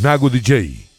Nago DJ.